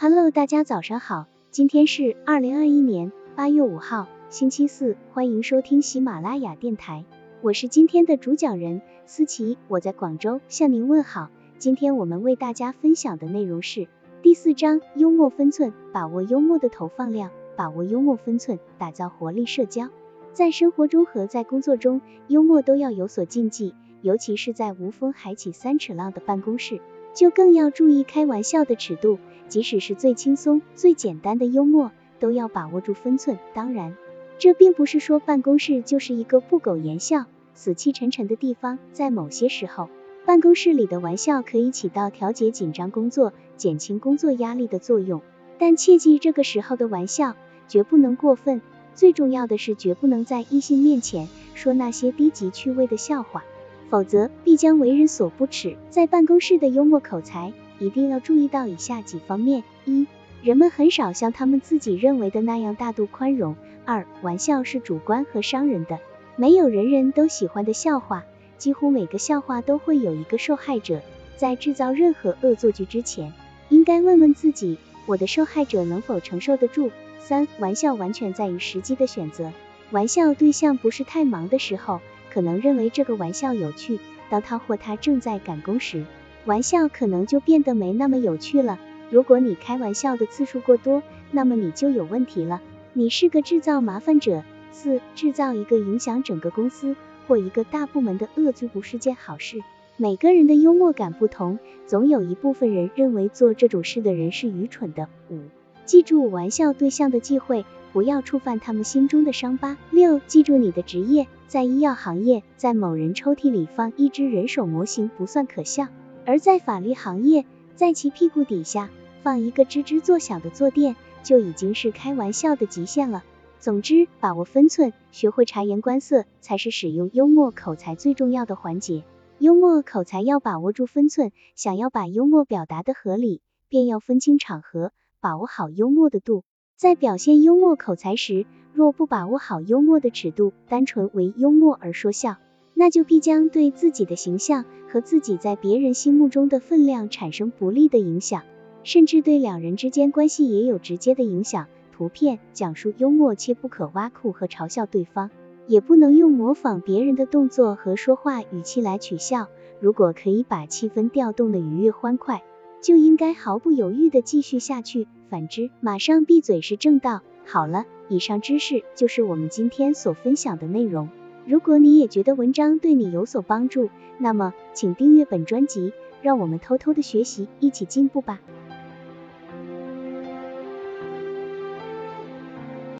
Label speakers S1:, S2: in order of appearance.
S1: Hello，大家早上好，今天是二零二一年八月五号，星期四，欢迎收听喜马拉雅电台，我是今天的主讲人思琪，我在广州向您问好。今天我们为大家分享的内容是第四章幽默分寸，把握幽默的投放量，把握幽默分寸，打造活力社交。在生活中和在工作中，幽默都要有所禁忌，尤其是在无风还起三尺浪的办公室，就更要注意开玩笑的尺度。即使是最轻松、最简单的幽默，都要把握住分寸。当然，这并不是说办公室就是一个不苟言笑、死气沉沉的地方。在某些时候，办公室里的玩笑可以起到调节紧张工作、减轻工作压力的作用，但切记这个时候的玩笑绝不能过分。最重要的是，绝不能在异性面前说那些低级趣味的笑话，否则必将为人所不齿。在办公室的幽默口才。一定要注意到以下几方面：一、人们很少像他们自己认为的那样大度宽容；二、玩笑是主观和伤人的，没有人人都喜欢的笑话，几乎每个笑话都会有一个受害者。在制造任何恶作剧之前，应该问问自己，我的受害者能否承受得住？三、玩笑完全在于时机的选择，玩笑对象不是太忙的时候，可能认为这个玩笑有趣；当他或她正在赶工时，玩笑可能就变得没那么有趣了。如果你开玩笑的次数过多，那么你就有问题了，你是个制造麻烦者。四、制造一个影响整个公司或一个大部门的恶作不是件好事。每个人的幽默感不同，总有一部分人认为做这种事的人是愚蠢的。五、记住玩笑对象的忌讳，不要触犯他们心中的伤疤。六、记住你的职业，在医药行业，在某人抽屉里放一只人手模型不算可笑。而在法律行业，在其屁股底下放一个吱吱作响的坐垫，就已经是开玩笑的极限了。总之，把握分寸，学会察言观色，才是使用幽默口才最重要的环节。幽默口才要把握住分寸，想要把幽默表达的合理，便要分清场合，把握好幽默的度。在表现幽默口才时，若不把握好幽默的尺度，单纯为幽默而说笑。那就必将对自己的形象和自己在别人心目中的分量产生不利的影响，甚至对两人之间关系也有直接的影响。图片讲述幽默，切不可挖苦和嘲笑对方，也不能用模仿别人的动作和说话语气来取笑。如果可以把气氛调动的愉悦欢快，就应该毫不犹豫的继续下去，反之马上闭嘴是正道。好了，以上知识就是我们今天所分享的内容。如果你也觉得文章对你有所帮助，那么请订阅本专辑，让我们偷偷的学习，一起进步吧。